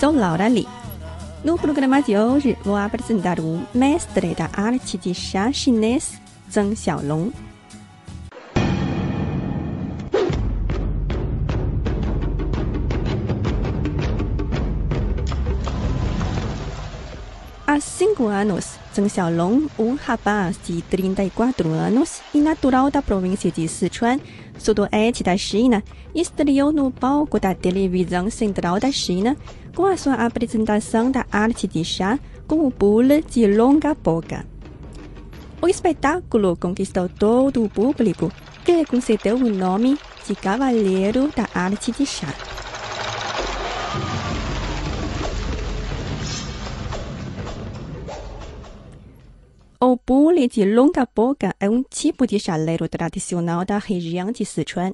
Sou Laura Lee. No programa de hoje, vou apresentar o mestre da arte de chá chinês, Zheng Xiaolong. Há cinco anos, Zheng Xiaolong, um rapaz de 34 anos e natural da província de Sichuan, sudoeste da China, estreou no palco da televisão central da China com a sua apresentação da arte de chá com o bule de longa boca. O espetáculo conquistou todo o público, que concedeu o nome de Cavaleiro da Arte de Chá. Bule de longa boca é um tipo de chaleiro tradicional da região de Sichuan.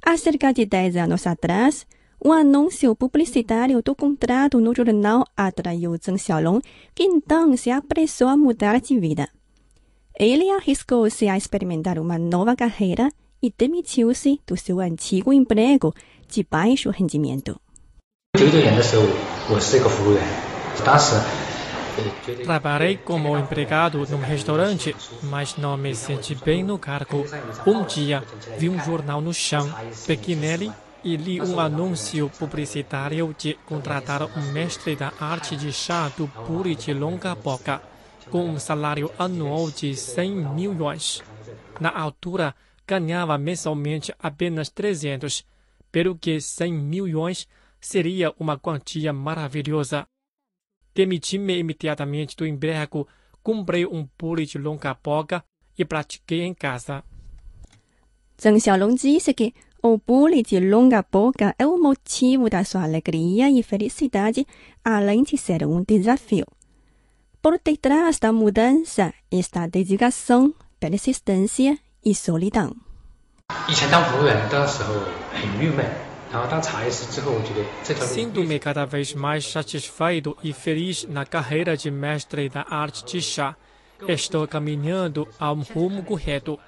Há cerca de 10 anos atrás, um anúncio publicitário do contrato no jornal atraiu Zheng Xiaolong, que então se apressou a mudar de vida. Ele arriscou-se a experimentar uma nova carreira e demitiu-se do seu antigo emprego de baixo rendimento. Trabalhei como empregado num restaurante, mas não me senti bem no cargo. Um dia, vi um jornal no chão, peguei nele e li um anúncio publicitário de contratar um mestre da arte de chá do puri de longa boca, com um salário anual de 100 mil yuans. Na altura, ganhava mensalmente apenas 300, pelo que 100 mil yuans seria uma quantia maravilhosa. Demiti-me imediatamente do emprego, comprei um pule de longa boca e pratiquei em casa. Zheng Xiaolong disse que o bule de longa boca é o motivo da sua alegria e felicidade, além de ser um desafio. Por detrás da mudança está a dedicação, persistência e solidão. 以前当服务员的时候很郁闷， Sinto-me cada vez mais satisfeito e feliz na carreira de mestre da arte de chá. Estou caminhando ao rumo correto.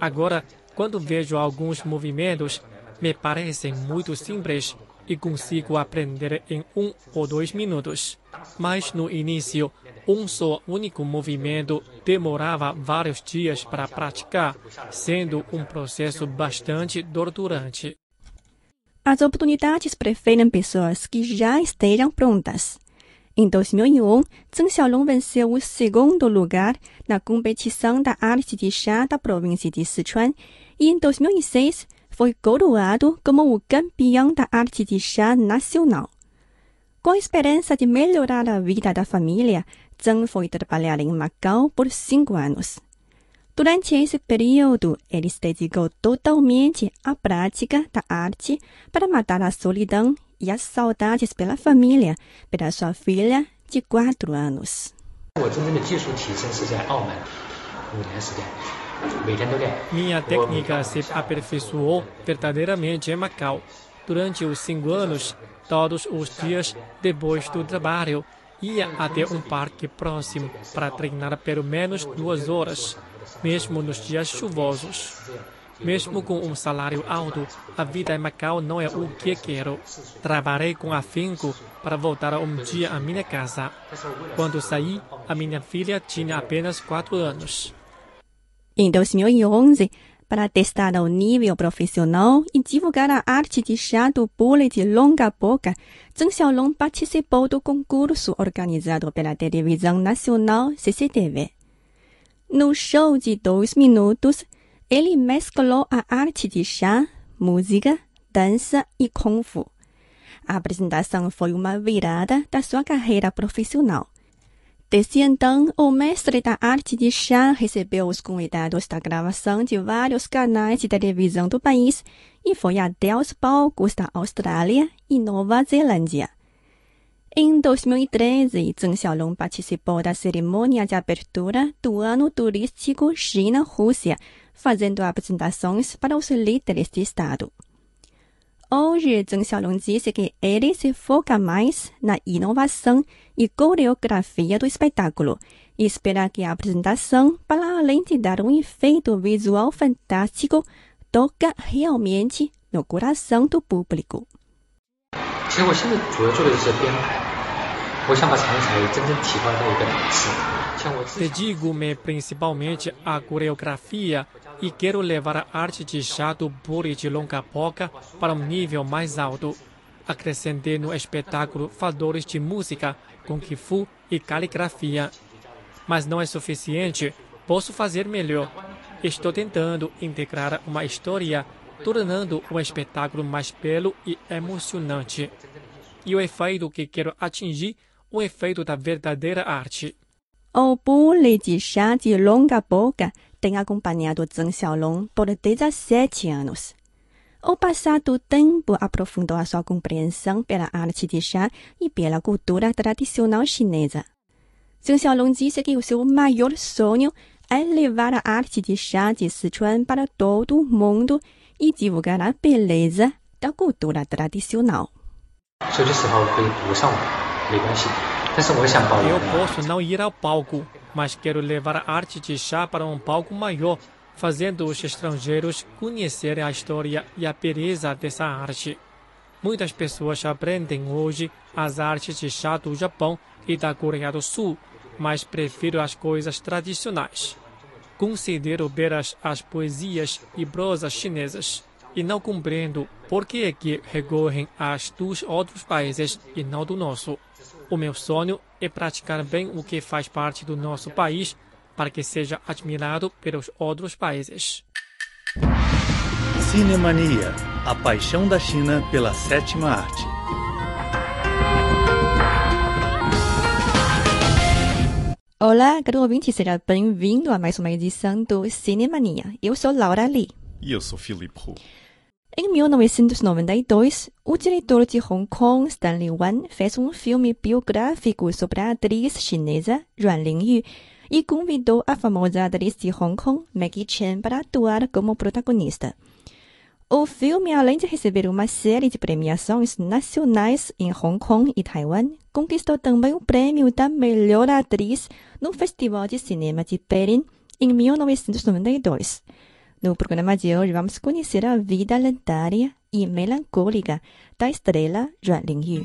Agora, quando vejo alguns movimentos, me parecem muito simples e consigo aprender em um ou dois minutos. Mas no início, um só único movimento demorava vários dias para praticar, sendo um processo bastante torturante. As oportunidades preferem pessoas que já estejam prontas. Em 2001, Zheng Xiaolong venceu o segundo lugar na competição da arte de chá da província de Sichuan e em 2006 foi coroado como o campeão da arte de chá nacional. Com a esperança de melhorar a vida da família, Zheng foi trabalhar em Macau por cinco anos. Durante esse período, ele se dedicou totalmente à prática da arte para matar a solidão e as saudades pela família, pela sua filha de quatro anos. Minha técnica se aperfeiçoou verdadeiramente em Macau. Durante os cinco anos, todos os dias depois do trabalho, ia até um parque próximo para treinar pelo menos duas horas mesmo nos dias chuvosos. Mesmo com um salário alto, a vida em Macau não é o que quero. Trabalhei com afinco para voltar um dia à minha casa. Quando saí, a minha filha tinha apenas quatro anos. Em 2011, para testar o nível profissional e divulgar a arte de chá do bule de longa boca, Zheng Xiaolong participou do concurso organizado pela televisão nacional CCTV. No show de dois minutos, ele mesclou a arte de chá, música, dança e kung fu. A apresentação foi uma virada da sua carreira profissional. Desde então, o mestre da arte de chá recebeu os convidados da gravação de vários canais de televisão do país e foi até aos palcos da Austrália e Nova Zelândia. Em 2013, Zheng Xiaolong participou da cerimônia de abertura do ano turístico China-Rússia, fazendo apresentações para os líderes de Estado. Hoje, Zheng Xiaolong disse que ele se foca mais na inovação e coreografia do espetáculo e espera que a apresentação, para além de dar um efeito visual fantástico, toca realmente no coração do público. 其实我现在主要做的是编排，我想把常才真正提高到一个档次。像我自己 Dedico-me principalmente à coreografia e quero levar a arte de chá do bule de longa boca para um nível mais alto. Acrescentei no espetáculo valores de música, kung fu e caligrafia. Mas não é suficiente. Posso fazer melhor. Estou tentando integrar uma história, tornando o espetáculo mais belo e emocionante. E o efeito que quero atingir, o efeito da verdadeira arte. O bule de chá de longa boca tem acompanhado Zheng Xiaolong por 17 anos. O passar do tempo aprofundou a sua compreensão pela arte de chá e pela cultura tradicional chinesa. Zheng Xiaolong disse que o seu maior sonho é levar a arte de chá de Sichuan para todo o mundo e divulgar a beleza da cultura tradicional. Eu posso não ir ao palco, mas quero levar a arte de chá para um palco maior, fazendo os estrangeiros conhecerem a história e a beleza dessa arte. Muitas pessoas aprendem hoje as artes de chá do Japão e da Coreia do Sul, mas prefiro as coisas tradicionais. Considero belas as poesias e prosas chinesas e não compreendo por que é que recorrem às dos outros países e não do nosso. O meu sonho é praticar bem o que faz parte do nosso país para que seja admirado pelos outros países. Cinemania, a paixão da China pela sétima arte. Olá, caro ouvinte, seja bem-vindo a mais uma edição do Cinemania. Eu sou Laura Lee. E eu sou Filipe Hu. Em 1992, o diretor de Hong Kong, Stanley Wan, fez um filme biográfico sobre a atriz chinesa Yuan Lingyu e convidou a famosa atriz de Hong Kong, Maggie Chen, para atuar como protagonista. O filme, além de receber uma série de premiações nacionais em Hong Kong e Taiwan, conquistou também o prêmio da melhor atriz no Festival de Cinema de Berlim em 1992. No programa de hoje, vamos conhecer a vida lendária e melancólica da estrela Yuan Lingyu.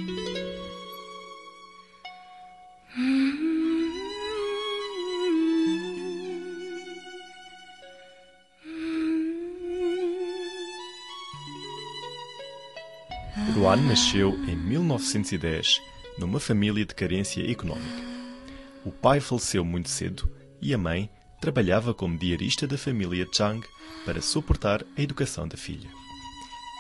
Ruan nasceu em 1910 numa família de carência económica. O pai faleceu muito cedo e a mãe trabalhava como diarista da família Chang para suportar a educação da filha.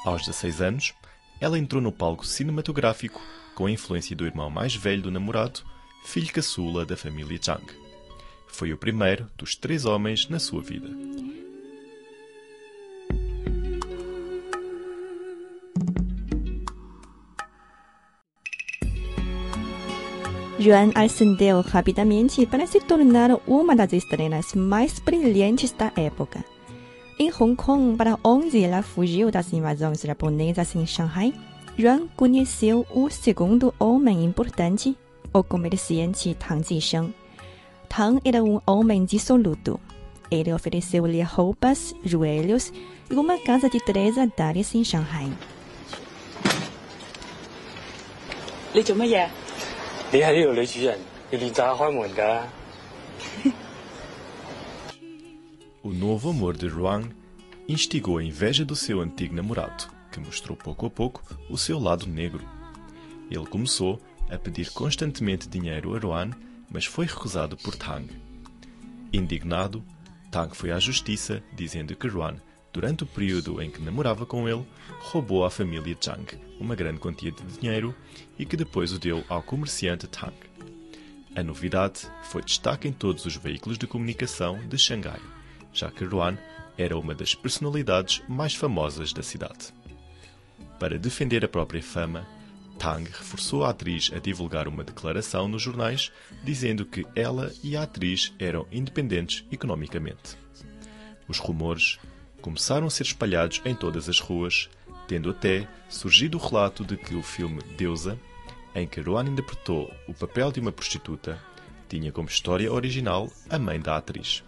Aos 16 anos, ela entrou no palco cinematográfico com a influência do irmão mais velho do namorado, filho caçula da família Chang. Foi o primeiro dos três homens na sua vida. Yuan ascendeu rapidamente para se tornar uma das estrelas mais brilhantes da época. Em Hong Kong, para onde ela fugiu das invasões japonesas em Shanghai, Yuan conheceu o segundo homem importante, o comerciante Tang Jisheng. Tang era um homem dissoluto. Ele ofereceu-lhe roupas, joelhos e uma casa de três andares em Shanghai. 你做乜嘢？ 你系呢度女主人，要练习下开门㗎。 O novo amor de Ruan instigou a inveja do seu antigo namorado, que mostrou pouco a pouco o seu lado negro. Ele começou a pedir constantemente dinheiro a Ruan, mas foi recusado por Tang. Indignado, Tang foi à justiça dizendo que Ruan, durante o período em que namorava com ele, roubou à família Chang uma grande quantia de dinheiro e que depois o deu ao comerciante Tang. A novidade foi destaque em todos os veículos de comunicação de Xangai, já que Ruan era uma das personalidades mais famosas da cidade. Para defender a própria fama, Tang reforçou a atriz a divulgar uma declaração nos jornais dizendo que ela e a atriz eram independentes economicamente. Os rumores começaram a ser espalhados em todas as ruas, tendo até surgido o relato de que o filme Deusa, em que Rowan interpretou o papel de uma prostituta, tinha como história original a mãe da atriz.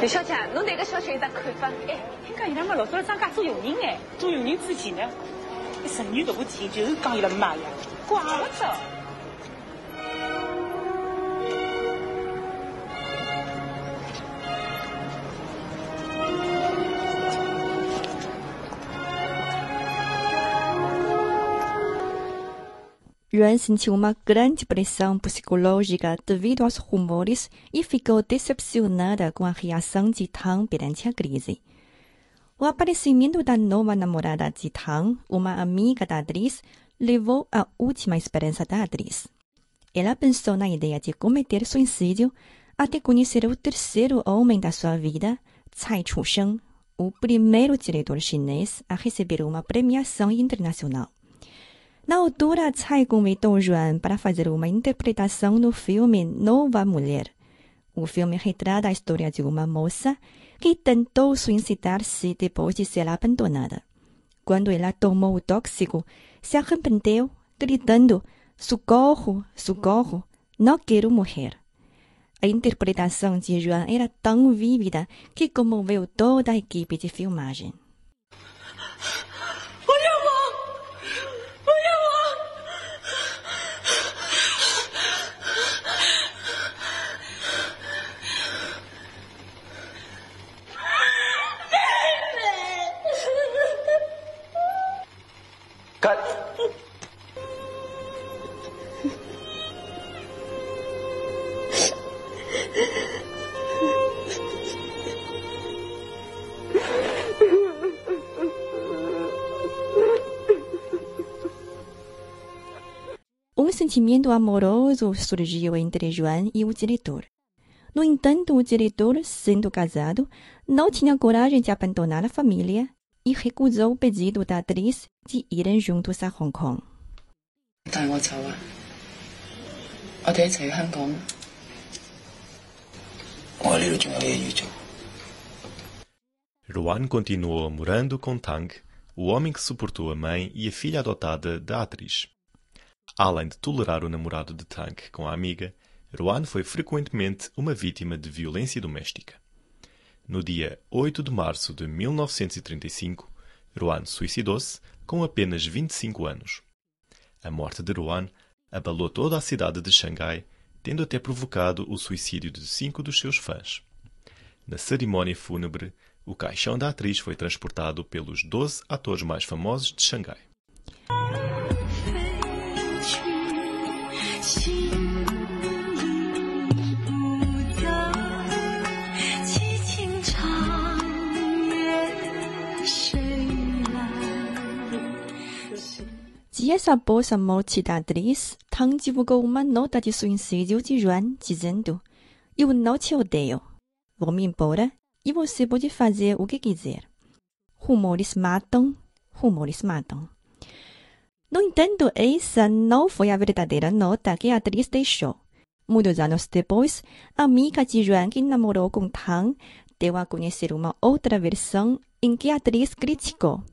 李小姐，侬对搿小姐有啥看法？哎，听讲伊拉么老早张家做佣人哎，做佣人之前呢， 一十年大部电影就是讲伊拉妈呀，怪不得。Yuan sentiu uma grande pressão psicológica devido aos rumores e ficou decepcionada com a reação de Tang perante a crise. O aparecimento da nova namorada de Tang, uma amiga da atriz, levou à última esperança da atriz. Ela pensou na ideia de cometer suicídio até conhecer o terceiro homem da sua vida, Tsai Chu-sheng, o primeiro diretor chinês a receber uma premiação internacional. Na altura, Tsai convidou Yuan para fazer uma interpretação no filme Nova Mulher. O filme retrata a história de uma moça que tentou suicidar-se depois de ser abandonada. Quando ela tomou o tóxico, se arrependeu, gritando: Socorro, socorro, não quero morrer. A interpretação de Yuan era tão vívida que comoveu toda a equipe de filmagem. sentimento amoroso surgiu entre Joan e o diretor. No entanto, o diretor, sendo casado, não tinha coragem de abandonar a família e recusou o pedido da atriz de irem juntos a Hong Kong. 带我走啊！我哋一齐去香港。我喺呢度仲有嘢要做。 Rowan continuou morando com Tang, o homem que suportou a mãe e a filha adotada da atriz. Além de tolerar o namorado de Tang com a amiga, Rowan foi frequentemente uma vítima de violência doméstica. No dia 8 de março de 1935, Rowan suicidou-se com apenas 25 anos. A morte de Rowan abalou toda a cidade de Xangai, tendo até provocado o suicídio de cinco dos seus fãs. Na cerimónia fúnebre, o caixão da atriz foi transportado pelos 12 atores mais famosos de Xangai. Dia sabo samo cidadris, tangibugo mano da de suin se yu de juan dizendo, eu não te odeio. Vou-me embora e você pode fazer o que quiser. Rumores matam, rumores matam. No entanto, essa não foi a verdadeira nota que a atriz deixou. Muitos anos depois, a amiga de Yuan que namorou com Tang deu a conhecer uma outra versão em que a atriz criticou.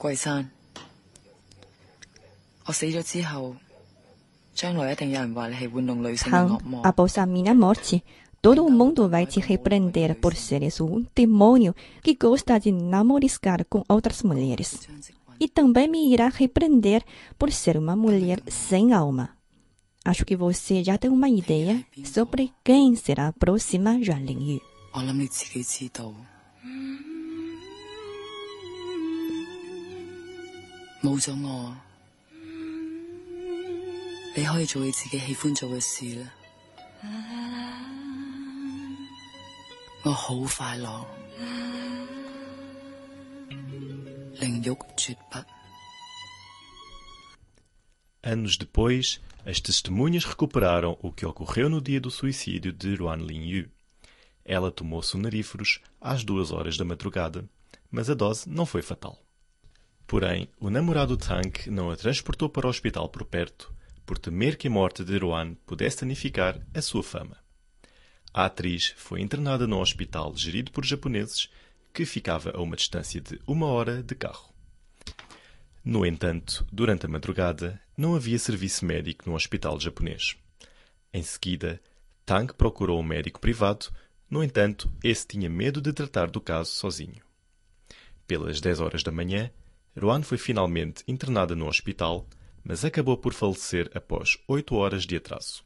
Guai-san, Tang, após a minha morte, todo mundo vai te repreender por seres um demônio que gosta de namoriscar com outras mulheres e também me irá repreender por ser uma mulher sem alma. Acho que você já tem uma ideia sobre quem será a próxima Yuan Lingyu. Eu 谂你自己知道，冇咗我，你可以做你自己喜欢做嘅事啦。我好快乐，灵欲绝不。 Anos depois, as testemunhas recuperaram o que ocorreu no dia do suicídio de Ruan Linyu. Ela tomou sonaríferos às duas horas da madrugada, mas a dose não foi fatal. Porém, o namorado Tank não a transportou para o hospital por perto, por temer que a morte de Roan pudesse danificar a sua fama. A atriz foi internada num hospital gerido por japoneses que ficava a uma distância de uma hora de carro. No entanto, durante a madrugada, não havia serviço médico no hospital japonês. Em seguida, Tang procurou um médico privado, no entanto, esse tinha medo de tratar do caso sozinho. Pelas 10 horas da manhã, Ruan foi finalmente internada no hospital, mas acabou por falecer após 8 horas de atraso.